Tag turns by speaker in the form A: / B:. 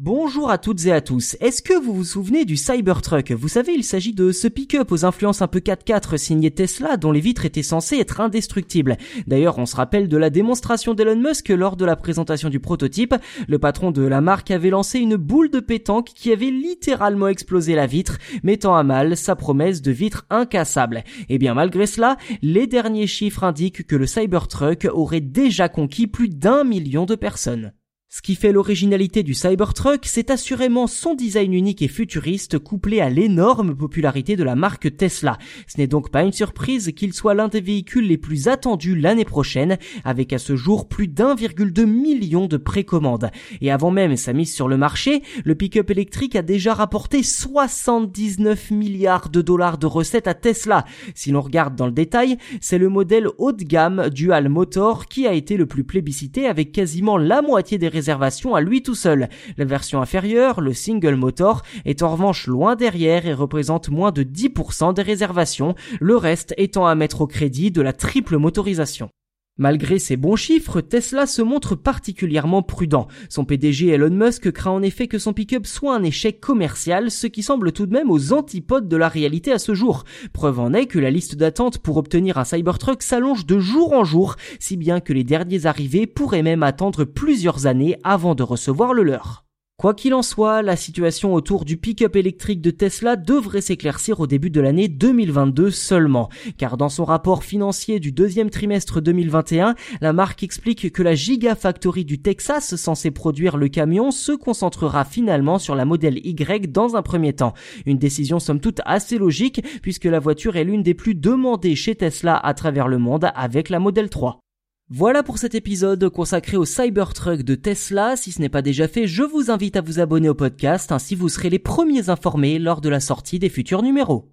A: Bonjour à toutes et à tous. Est-ce que vous vous souvenez du Cybertruck? Vous savez, il s'agit de ce pick-up aux influences un peu 4x4 signé Tesla dont les vitres étaient censées être indestructibles. D'ailleurs, on se rappelle de la démonstration d'Elon Musk lors de la présentation du prototype. Le patron de la marque avait lancé une boule de pétanque qui avait littéralement explosé la vitre, mettant à mal sa promesse de vitre incassable. Et eh bien malgré cela, les derniers chiffres indiquent que le Cybertruck aurait déjà conquis plus d'un million de personnes. Ce qui fait l'originalité du Cybertruck, c'est assurément son design unique et futuriste couplé à l'énorme popularité de la marque Tesla. Ce n'est donc pas une surprise qu'il soit l'un des véhicules les plus attendus l'année prochaine, avec à ce jour plus d'1,2 million de précommandes. Et avant même sa mise sur le marché, le pick-up électrique a déjà rapporté 79 milliards de dollars de recettes à Tesla. Si l'on regarde dans le détail, c'est le modèle haut de gamme Dual Motor qui a été le plus plébiscité avec quasiment la moitié des réservation à lui tout seul. La version inférieure, le single motor, est en revanche loin derrière et représente moins de 10% des réservations, le reste étant à mettre au crédit de la triple motorisation. Malgré ses bons chiffres, Tesla se montre particulièrement prudent. Son PDG Elon Musk craint en effet que son pick-up soit un échec commercial, ce qui semble tout de même aux antipodes de la réalité à ce jour. Preuve en est que la liste d'attente pour obtenir un Cybertruck s'allonge de jour en jour, si bien que les derniers arrivés pourraient même attendre plusieurs années avant de recevoir le leur. Quoi qu'il en soit, la situation autour du pick-up électrique de Tesla devrait s'éclaircir au début de l'année 2022 seulement, car dans son rapport financier du deuxième trimestre 2021, la marque explique que la Gigafactory du Texas censée produire le camion se concentrera finalement sur la modèle Y dans un premier temps. Une décision somme toute assez logique puisque la voiture est l'une des plus demandées chez Tesla à travers le monde avec la modèle 3. Voilà pour cet épisode consacré au Cybertruck de Tesla. Si ce n'est pas déjà fait, je vous invite à vous abonner au podcast, ainsi vous serez les premiers informés lors de la sortie des futurs numéros.